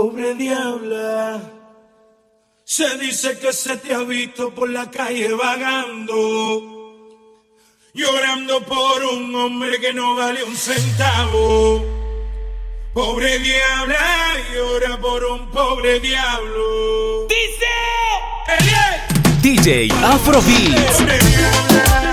pobre diabla. Se dice que se te ha visto por la calle vagando, llorando por un hombre que no vale un centavo. Pobre diabla, llora por un pobre diablo. Dice DJ Afrobeat.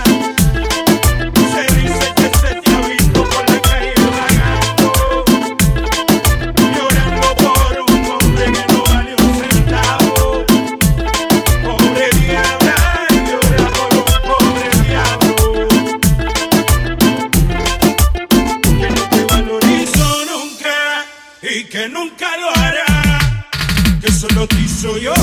noticia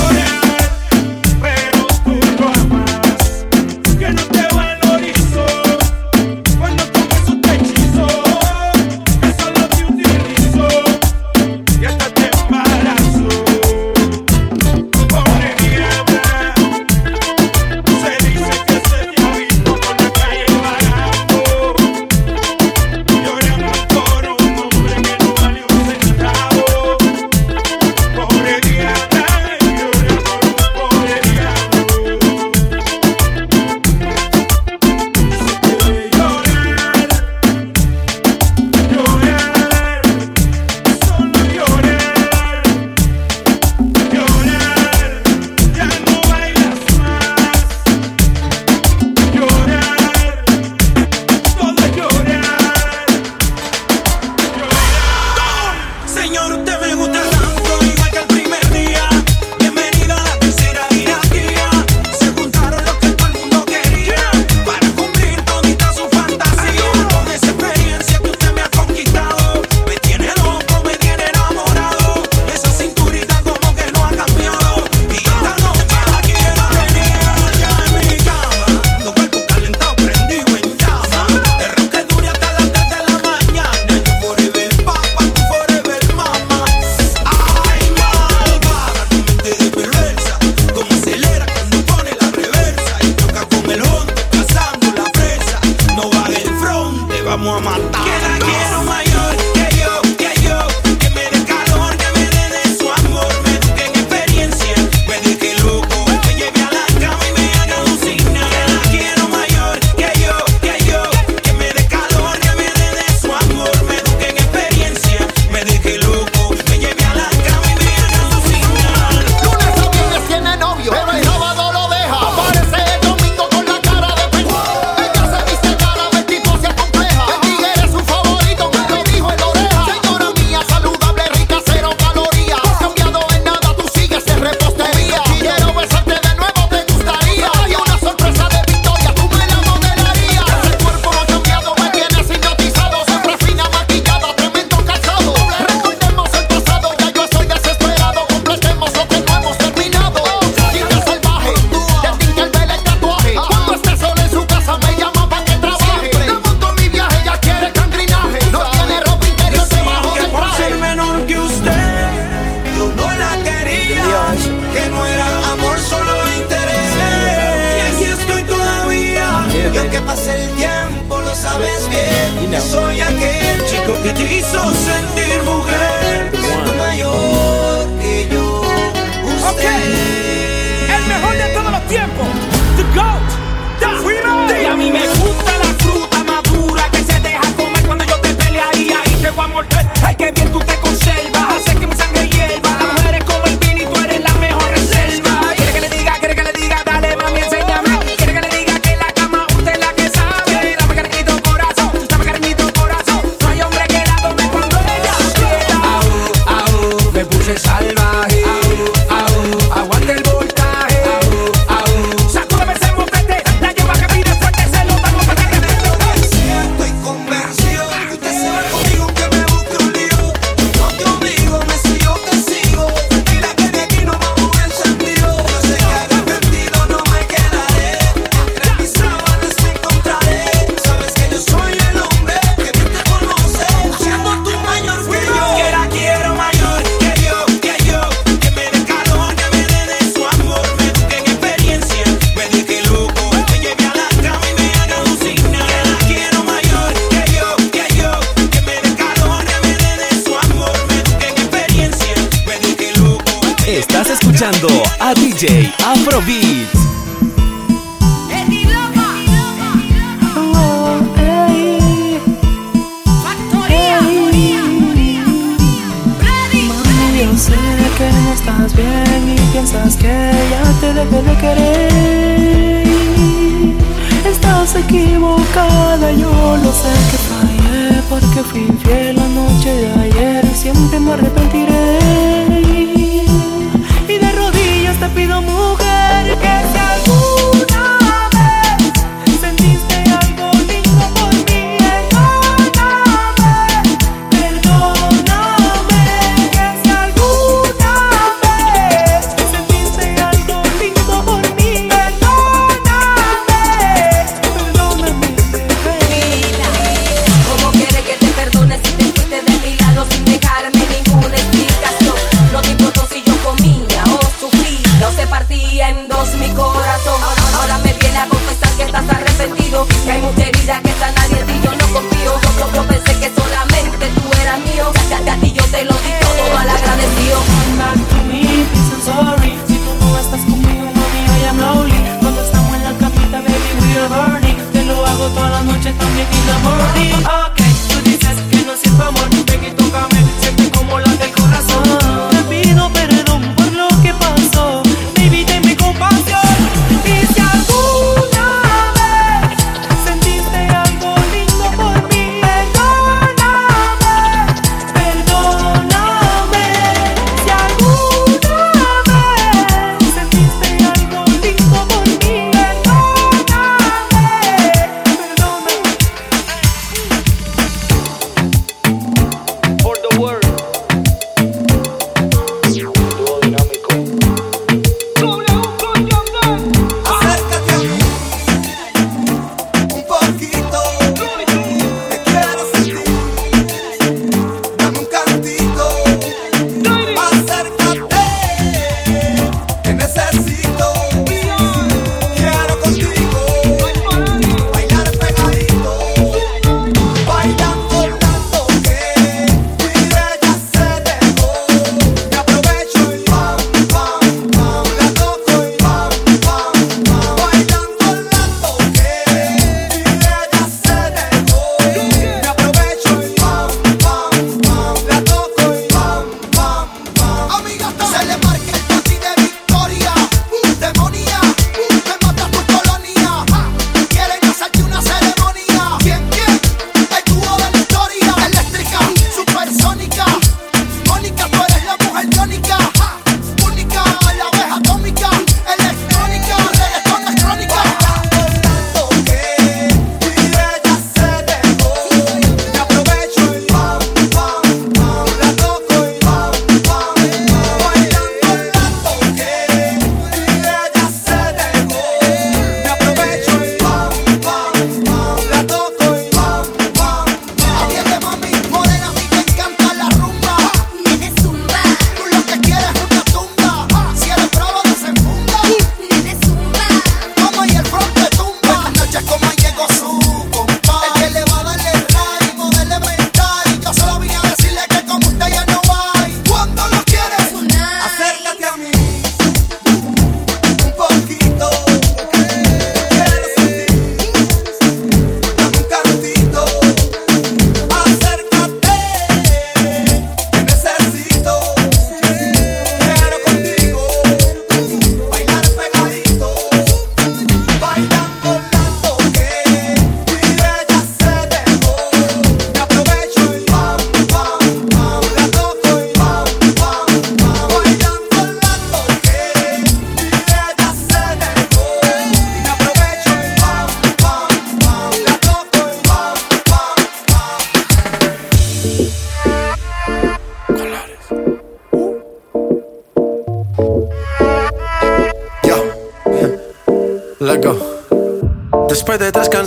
Solo sé que fallé porque fui infiel la noche de ayer. Siempre me arrepentí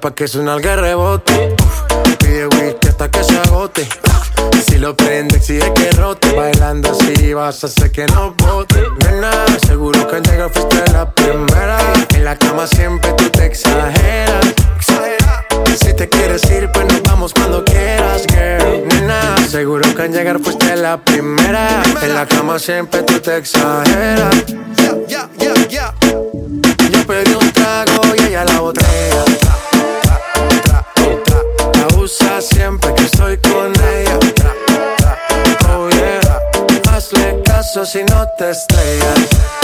pa' que su nalga rebote. Pide whisky hasta que se agote. Si lo prende, exige que rote. Bailando así vas a hacer que no bote. Nena, seguro que al llegar fuiste la primera. En la cama siempre tú te exageras. Si te quieres ir, pues nos vamos cuando quieras, girl. Nena, seguro que al llegar fuiste la primera. En la cama siempre tú te exageras. Yo pedí un trago y ella la botella. si no te estrellas.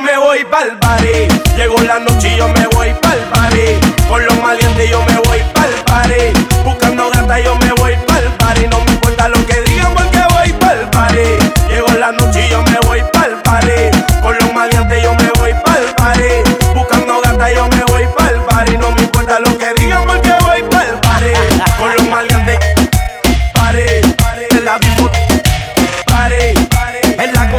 me voy pa'l party. Llegó la noche y yo me voy pa'l party. Con los malientes yo me voy pa'l party. Buscando gata yo me voy pa'l party. No me importa lo que digan porque voy pa'l party. Llegó la noche y yo me voy pa'l party. Con los malientes yo me voy pa'l party. Buscando gata yo me voy pa'l party. No me importa lo que digan porque voy pa'l party. Con los malientes party. En la party. En la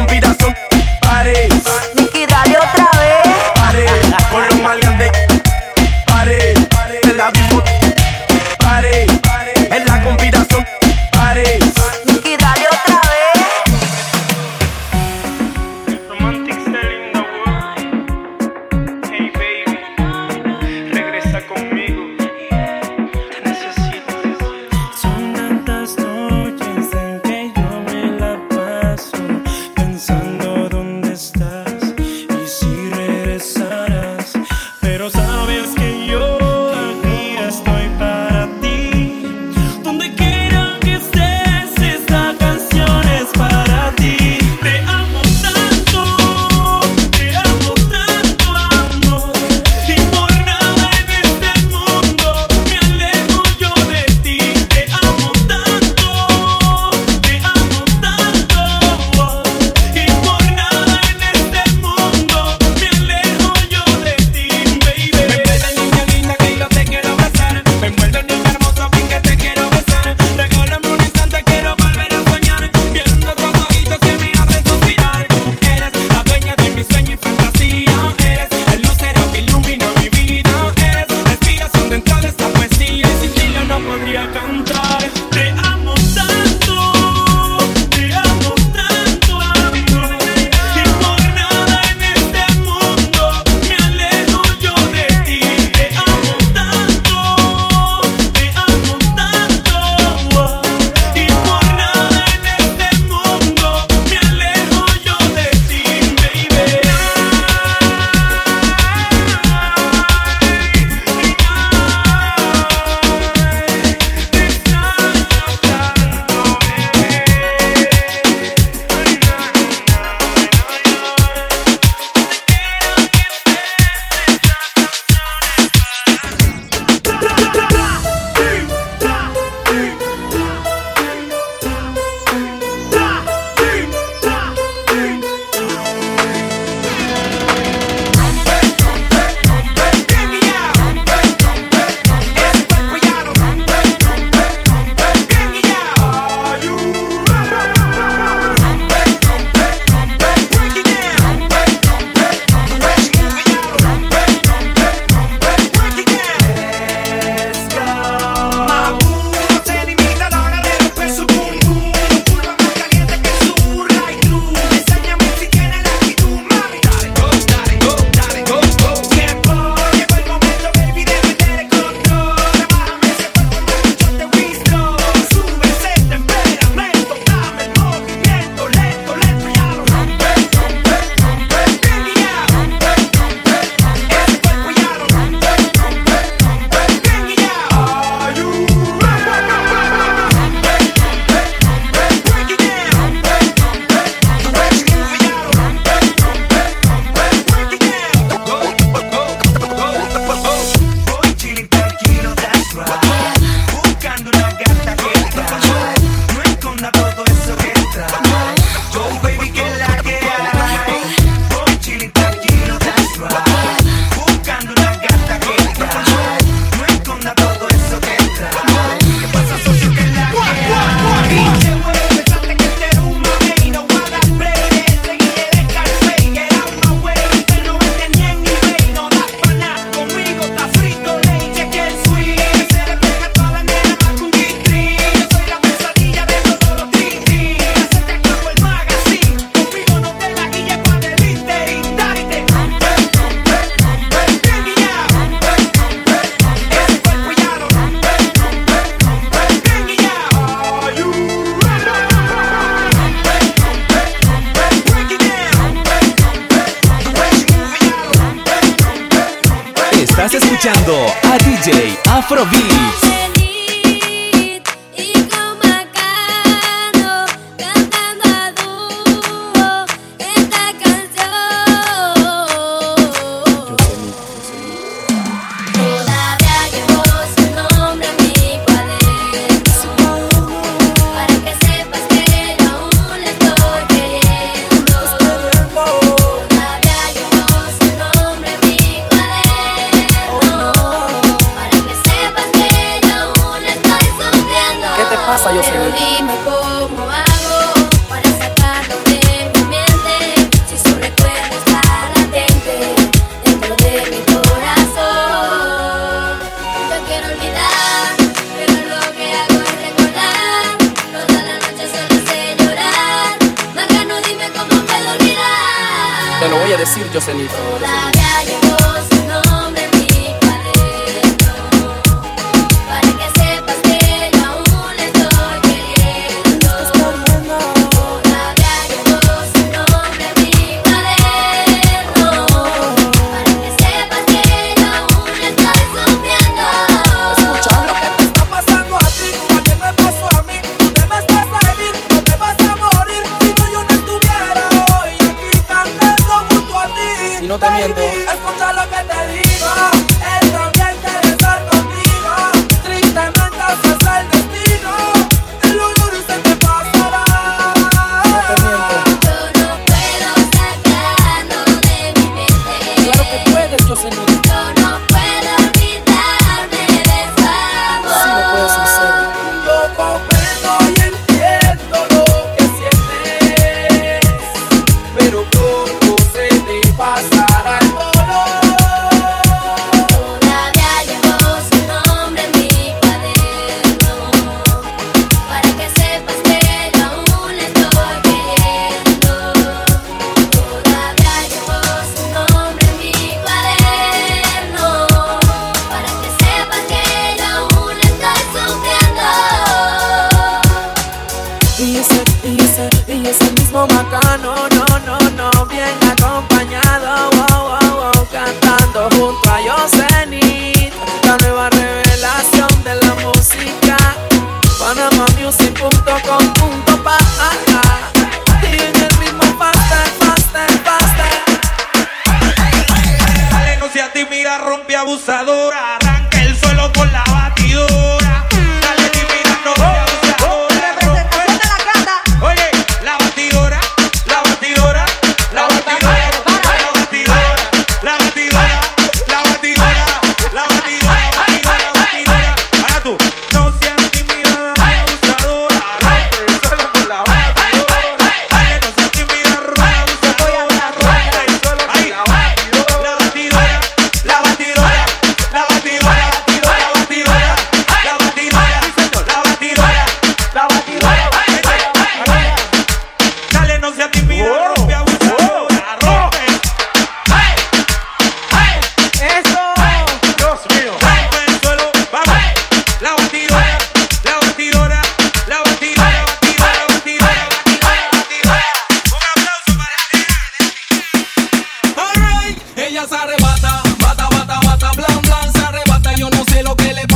ella se arrebata, bata, bata, bata, blan, blan, se arrebata. Yo no sé lo que le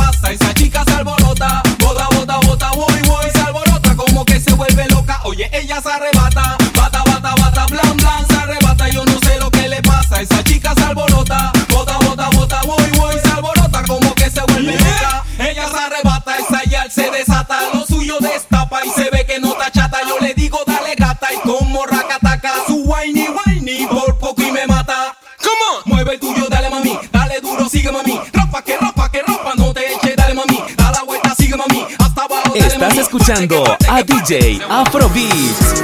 Estás escuchando a DJ Afrobeats.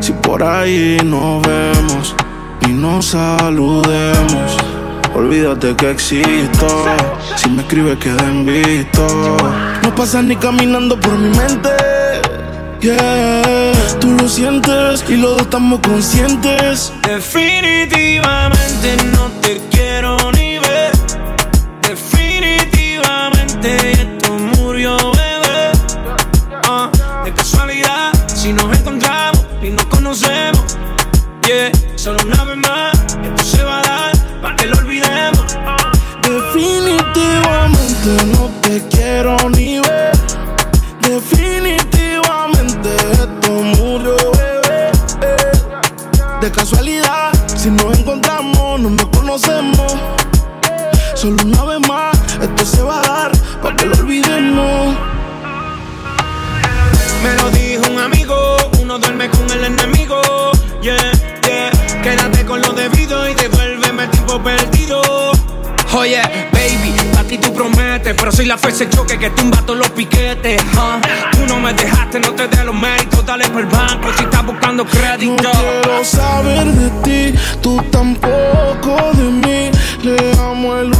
Si por ahí nos vemos y nos saludemos, olvídate que existo. Si me escribes, queda visto. No pasas ni caminando por mi mente. Yeah, tú lo sientes y los dos estamos conscientes. Definitivamente no te fuerza de choque que tumba todos los piquetes. ah. Tú no me dejaste, no te dé los méritos, dale por el banco si estás buscando crédito. No quiero saber de ti, tú tampoco de mí. Leamos el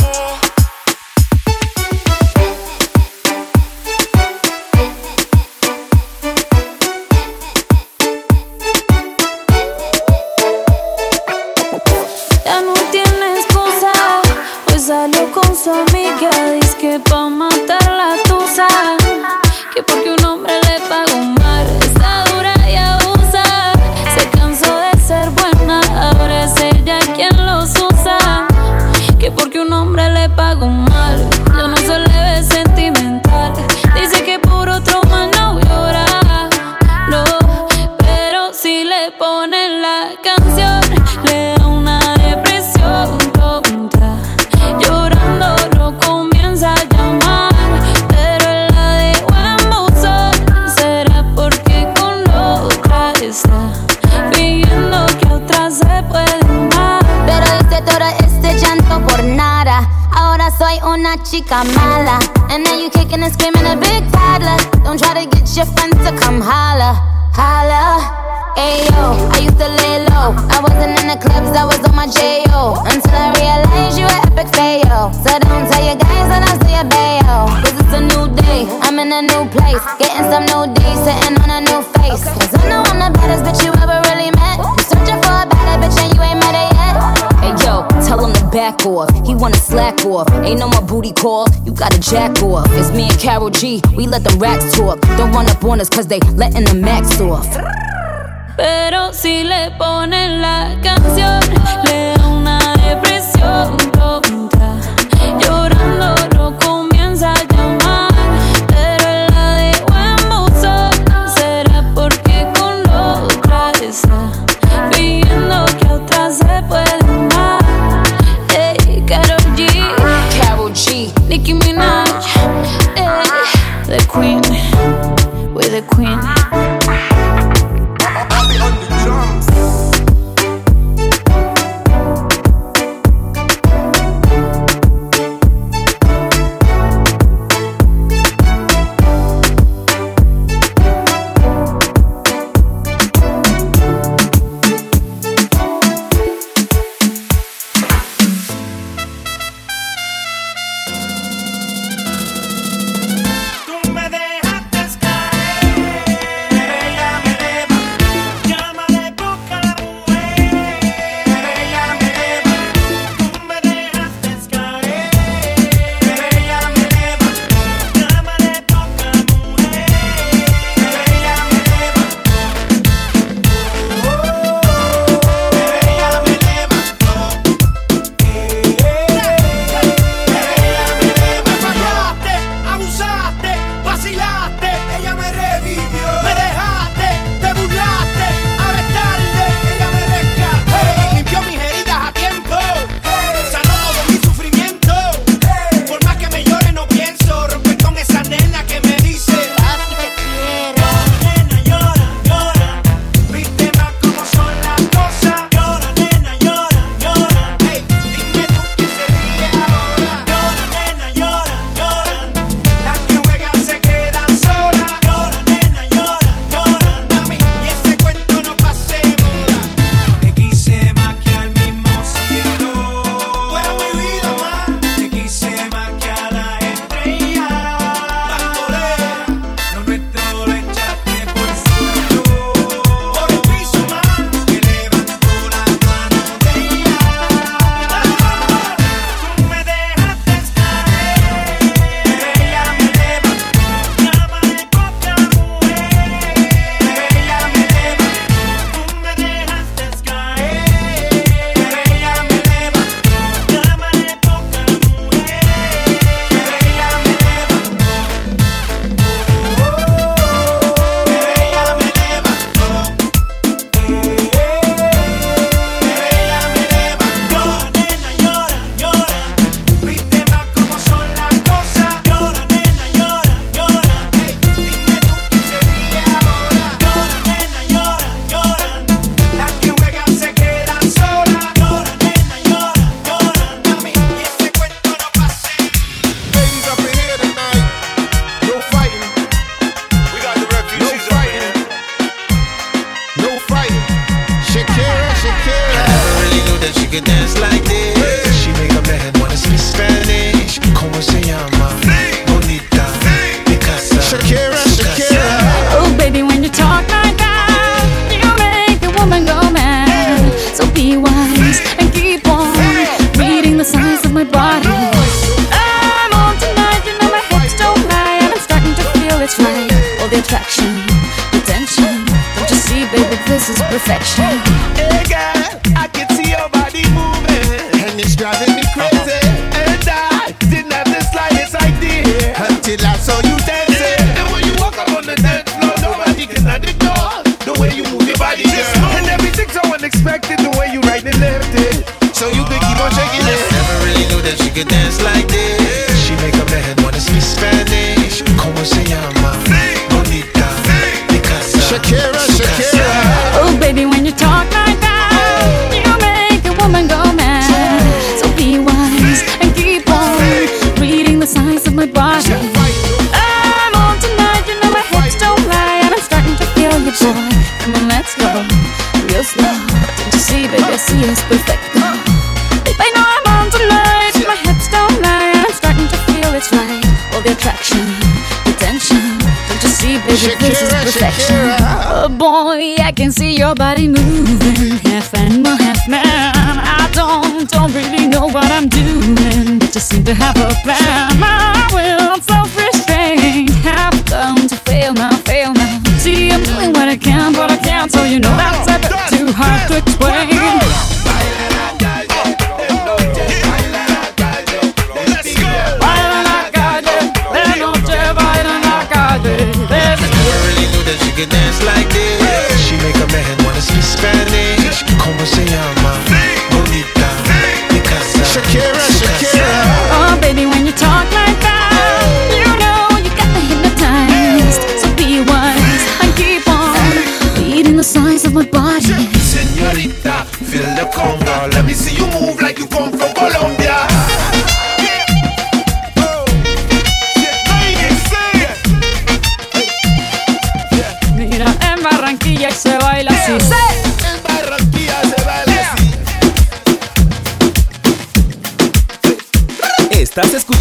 Ain't no more booty call, you got a jack off. It's me and Carol G, we let the racks talk. Don't run up on us cause they letting the max off. Pero si le ponen la canción, le da una depresión tonta. Llorando. queen.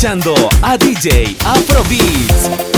Escuchando a DJ Afrobeats.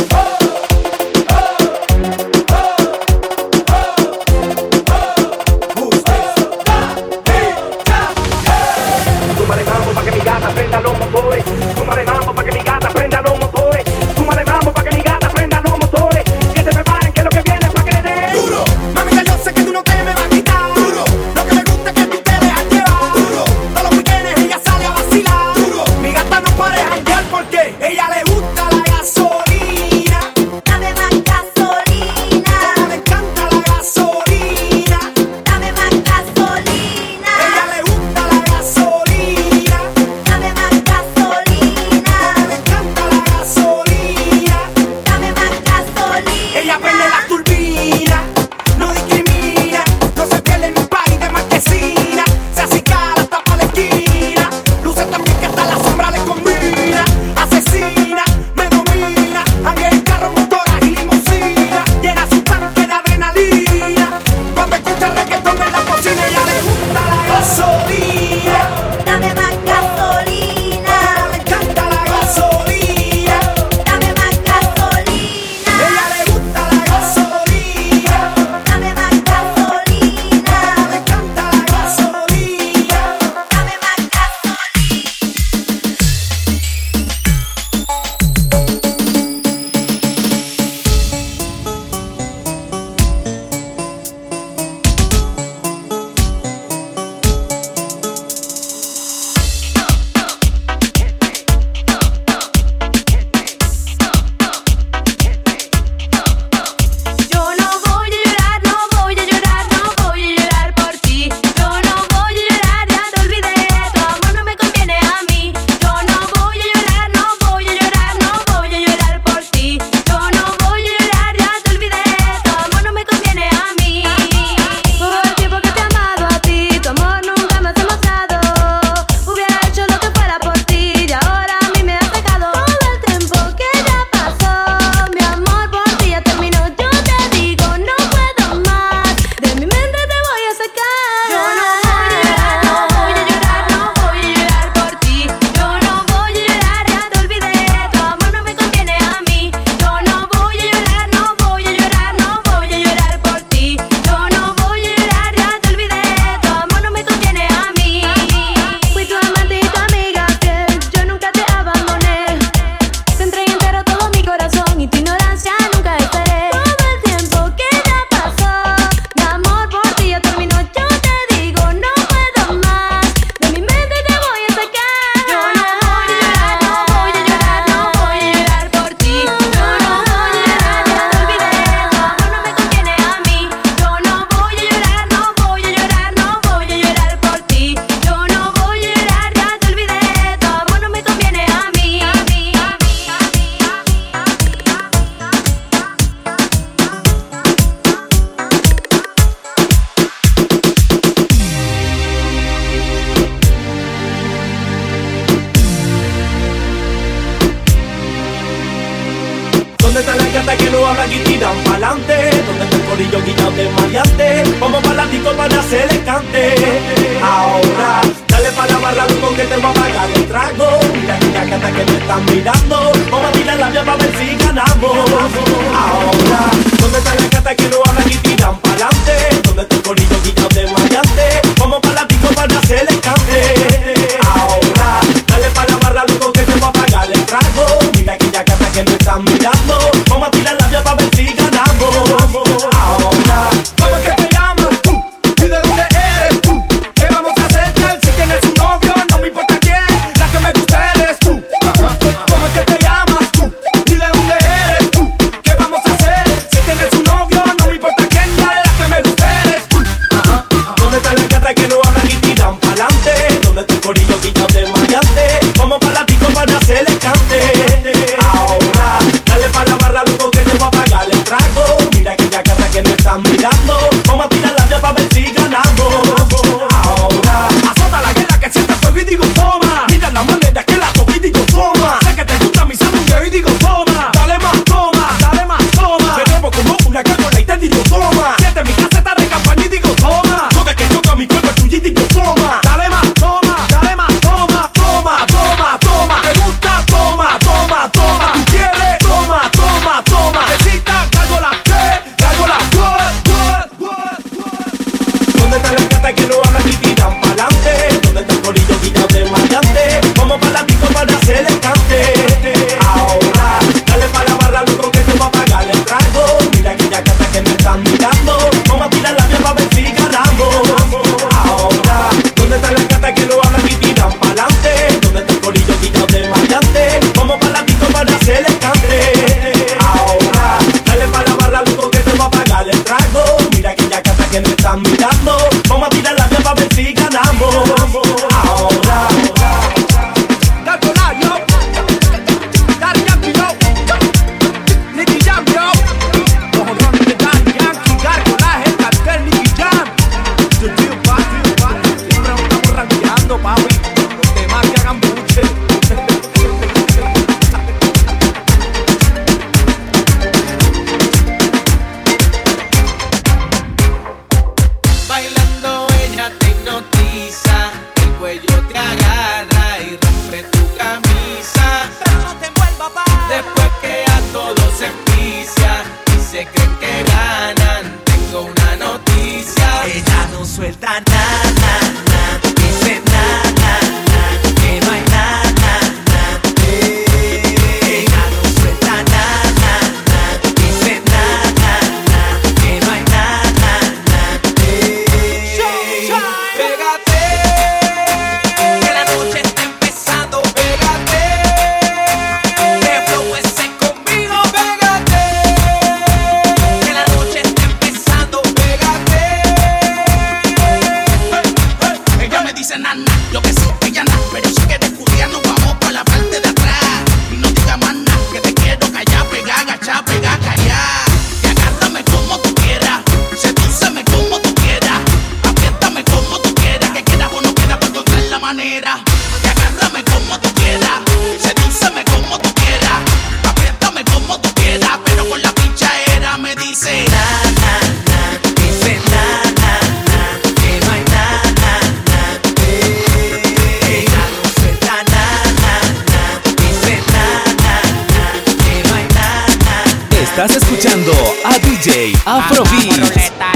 Estás escuchando a DJ Afrobeat.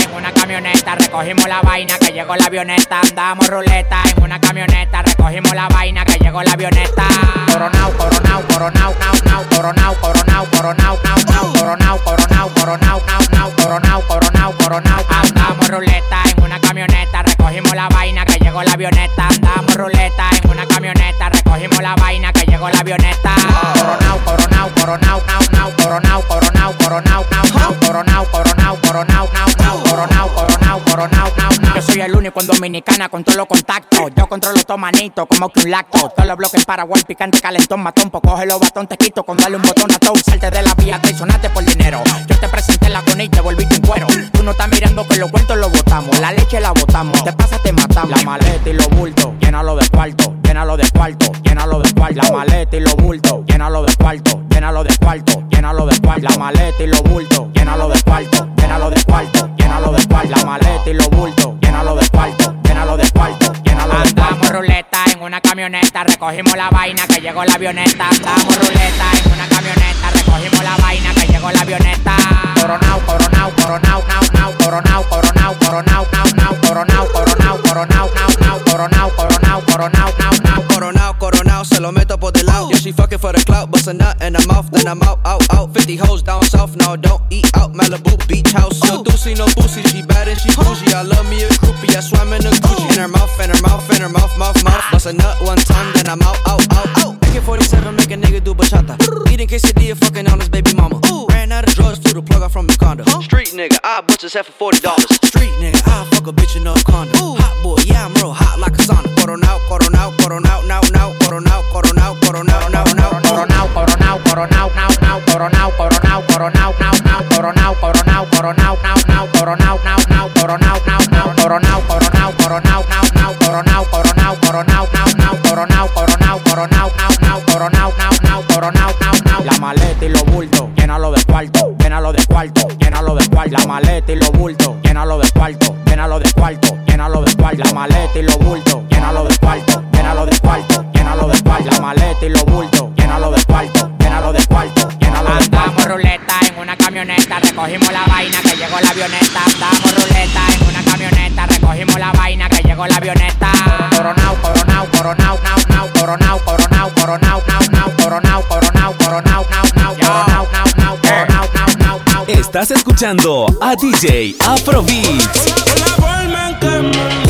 en una camioneta, recogimos la vaina que llegó la avioneta. Andamos ruleta en una camioneta, recogimos la vaina que llegó la avioneta. Coronao, coronao, coronao, nao, nao, coronao, coronao, coronao, nao, nao, coronao, coronao, coronao, nao, nao, coronao, coronao, coronao. Andamos ruleta en una camioneta, recogimos la vaina que llegó la avioneta. Andamos ruleta en una camioneta, recogimos la vaina que llegó la avioneta. Coronao, coronao, coronao, coronao, coronao, coronao, coronao, coronao, coronao, coronao, coronao, coronao, coronao, coronao, Yo soy el único en Dominicana con todos los contactos. Yo controlo estos manitos como que un lacto. Todos los bloques en Paraguay, picante, calentón, matón. Pues coge los batón, te quito con darle un botón a todo. Salte de la vía, traicionaste por dinero. Yo te presenté la cone y te volviste un cuero. Tú no estás mirando que los cuentos los botamos. La leche la botamos. La maleta y los bultos, llénalo de cuarto, llénalo de cuarto, llénalo de cuarto. La maleta y los bultos, llénalo de cuarto, llénalo de cuarto, llénalo de cuarto. La maleta y los bultos, llénalo de cuarto, llénalo de cuarto, llénalo de cuarto. La maleta y los bultos, llénalo de cuarto, llénalo de cuarto, llénalo de cuarto. Andamos ruleta en una camioneta, recogimos la vaina que llegó la avioneta. Andamos ruleta en una camioneta recogimos la vaina que llegó la avioneta. Coronao, coronao, coronao, nao, nao, coronao, coronao, coronao, nao, nao, coronao, coronao, coronao, nao, nao, coronao, coronao, coronao, nao, nao. Coronao, coronao, se lo meto por del lado. Yeah, she fucking for the clout, bust a nut in her mouth, then I'm out, out, out. 50 hoes down south, no, don't eat out. Malibu beach house. No doozy, no boozy, she bad and she bougie. I love me a groupie, I swam in a Gucci. In her mouth, in her mouth, in her mouth, mouth, mouth. Bust a nut one time, then I'm out, out, out, out. AK-47 make a nigga do bachata. Eating quesadilla, fucking on his baby mama. Ran out of drugs, flew the plug out from Wakanda. Street nigga, I butch his head for forty dollars. Street nigga, I fuck a bitch in no condom. Hot boy, yeah I'm real hot like a sauna. Coronao, coronao, coronao, now, now, coronao, coronao, coronao, now, now, Coronao, coronao, coronao, now, now, coronao, coronao, coronao, now, now, coronao, coronao, coronao, now, now, coronao, now, now, coronao, now, now, coronao, coronao, coronao, now, now, coronao, coronao, coronao, now, now, coronao, coronao, coronao, now, now, coronao, now, now, coronao, now, now. La maleta y los bultos, llénalo de cuarto, llénalo de cuarto, llénalo de cuarto. La maleta y los bultos, llénalo de cuarto, llénalo de cuarto, llénalo de cuarto. La maleta y los bultos, llénalo de cuarto, llénalo de cuarto, llénalo de cuarto. La maleta y los bultos, llénalo de cuarto, llénalo de cuarto. Andamos ruleta en una camioneta, recogimos la vaina que llegó la avioneta. Andamos ruleta en una camioneta, recogimos la vaina que llegó la avioneta. Coronao, coronao, coronao, nao, nao, coronao, coronao, coronao, nao, nao, coronao, coronao, coronao, nao, nao, coronao, nao, nao, coronao, nao, nao, nao. Estás escuchando a DJ Afrobeats. La forma en que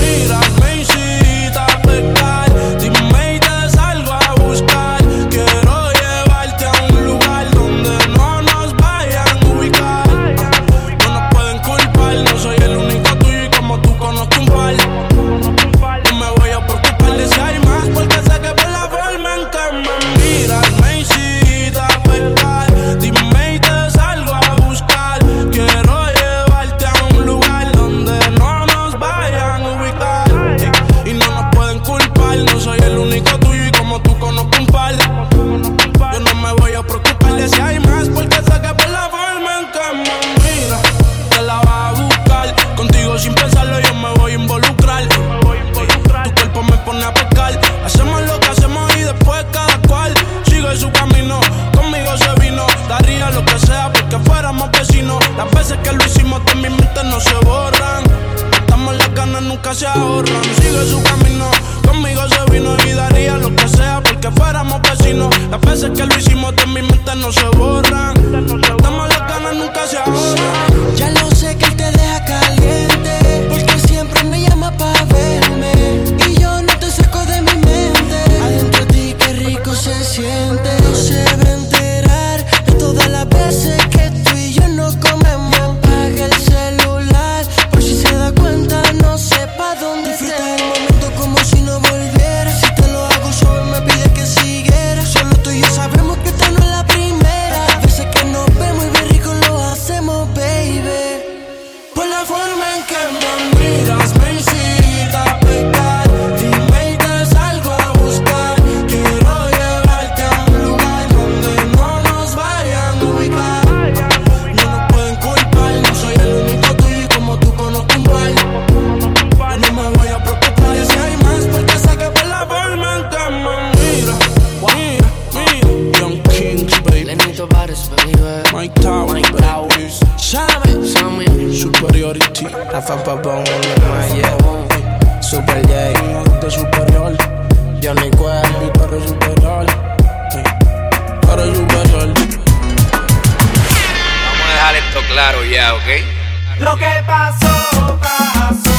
claro ya, ¿ok? Lo que pasó, pasó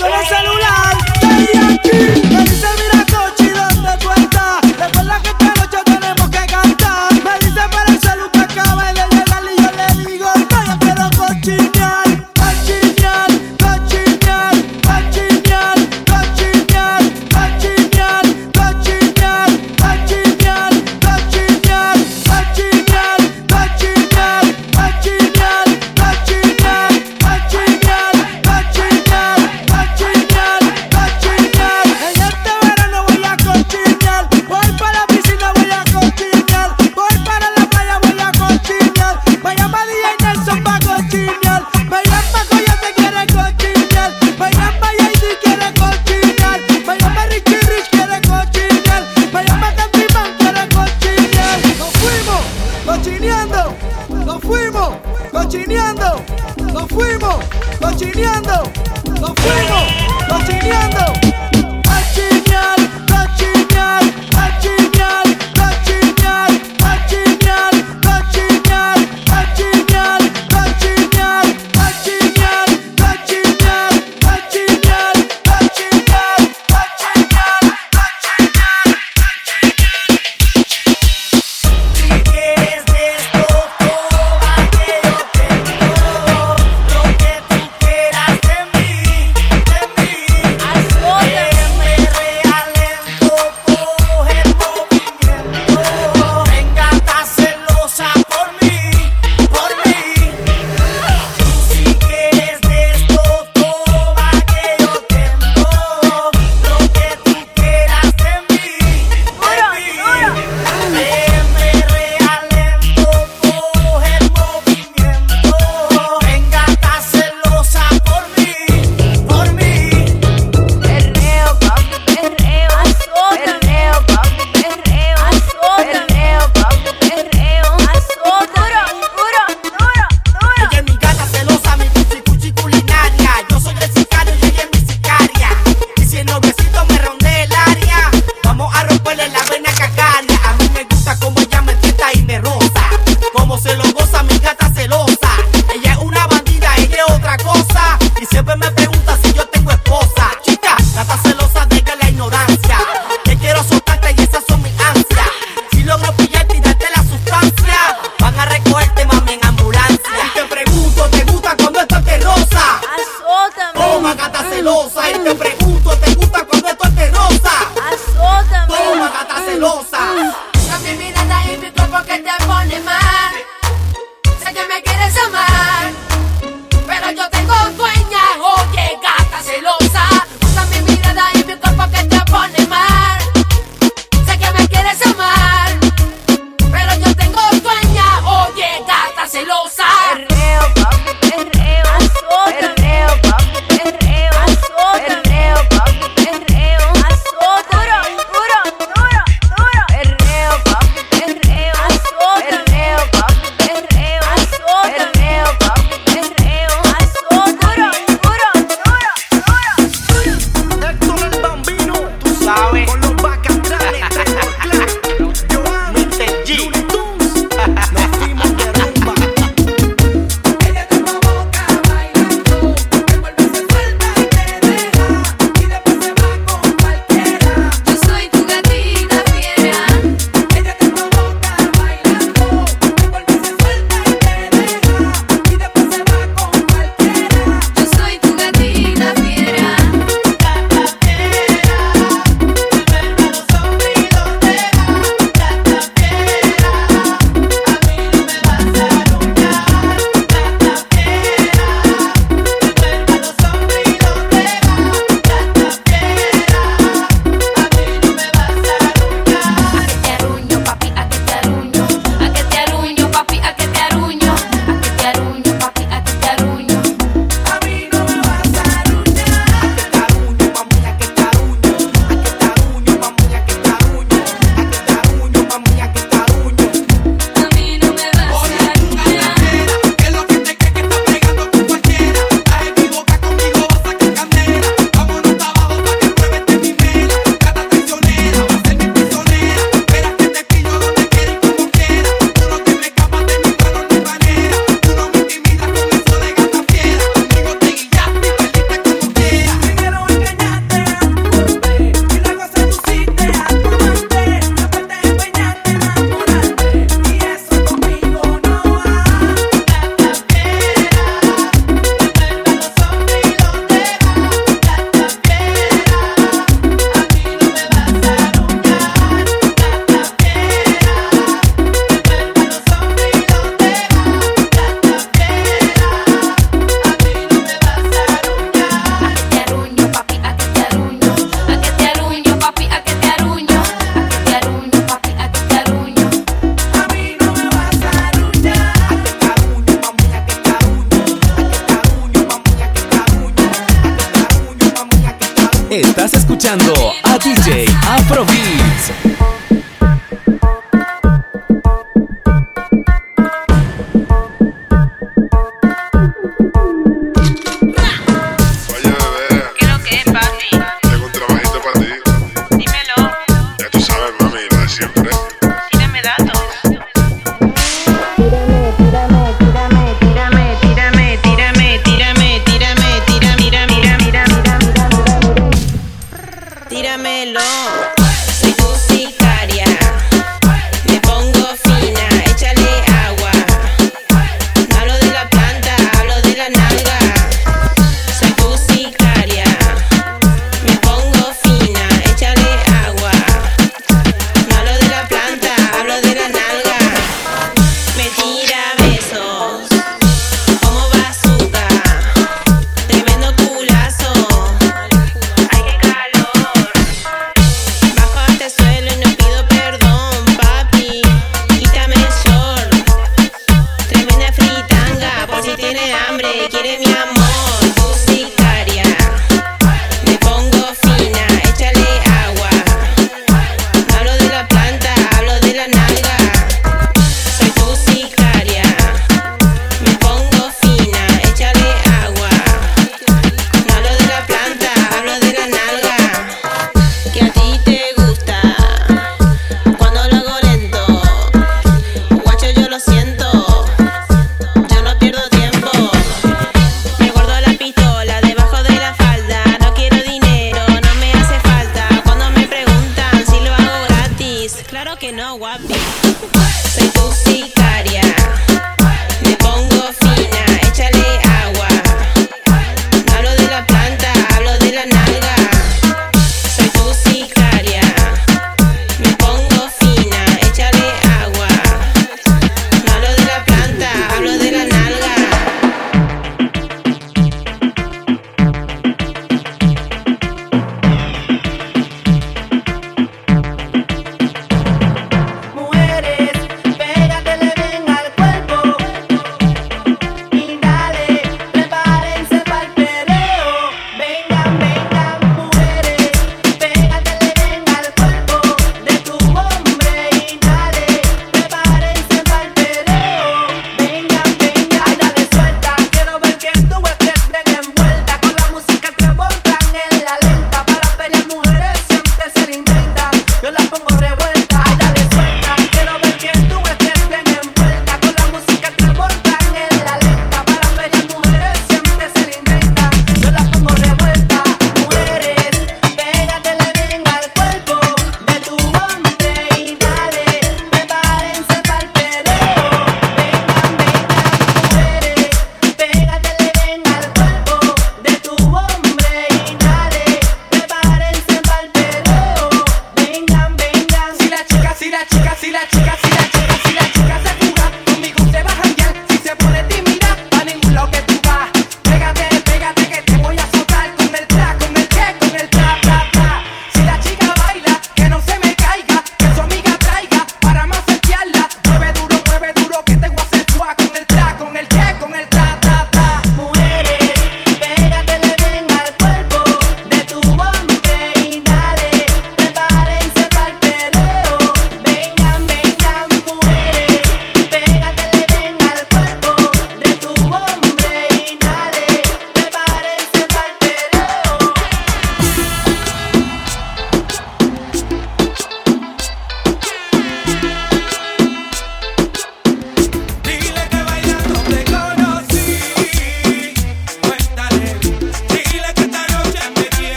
solo salud.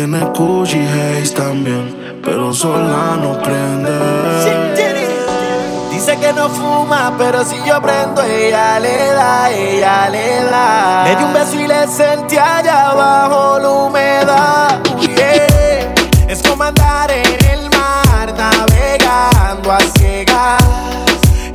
Tiene Gucci Haze también, pero sola no prende. Dice que no fuma, pero si yo prendo, ella le da, ella le da. Le di un beso y le sentí allá abajo la humedad. Uy, yeah. Es como andar en el mar, navegando a ciegas.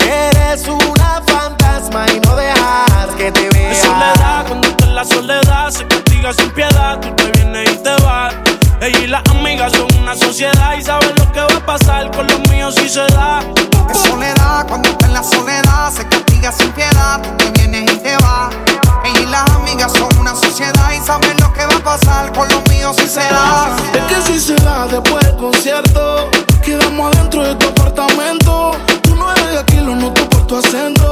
Eres una fantasma y no dejas que te vea. Es soledad, cuando está en la soledad se castiga sin piedad. Tú te vienes y te vas. Ella y las amigas son una sociedad y saben lo que va a pasar con los míos si se da. Es soledad, cuando está en la soledad se castiga sin piedad. Tú te vienes y te vas. Ella y las amigas son una sociedad y saben lo que va a pasar con los míos si se da. Es que si se da después del concierto, quedamos adentro de tu apartamento. Tú no eres de aquí, lo noto por tu acento.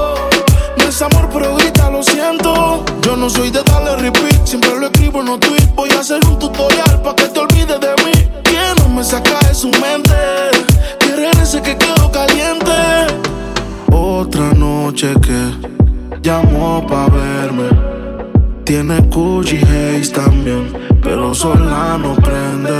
Es amor, pero grita, lo siento. Yo no soy de darle repeat, siempre lo escribo en los tweets. Voy a hacer un tutorial para que te olvides de mí. Que no me saca de su mente. Quiere ese que quedó caliente. Otra noche que llamó pa' verme. Tiene Gucci Haze también, pero sola no prende.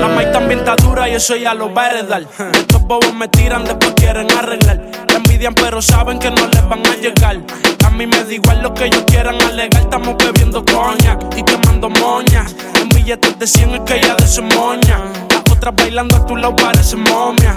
La maíz también está dura y eso ya lo va a heredar. Estos bobos me tiran, después quieren arreglar. La envidian, pero saben que no les van a llegar. A mí me da igual lo que ellos quieran alegar. Estamos bebiendo coña y quemando moña. En billetes de 100 es que ella de su moña. Las otras bailando a tu lado parecen momia.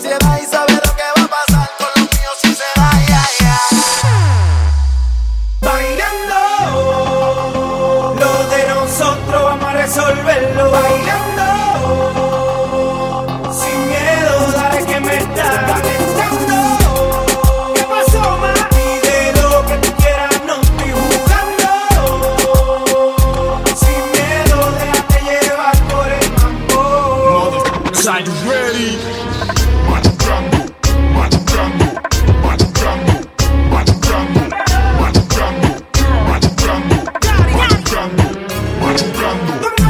y saben lo Machucando, machucando.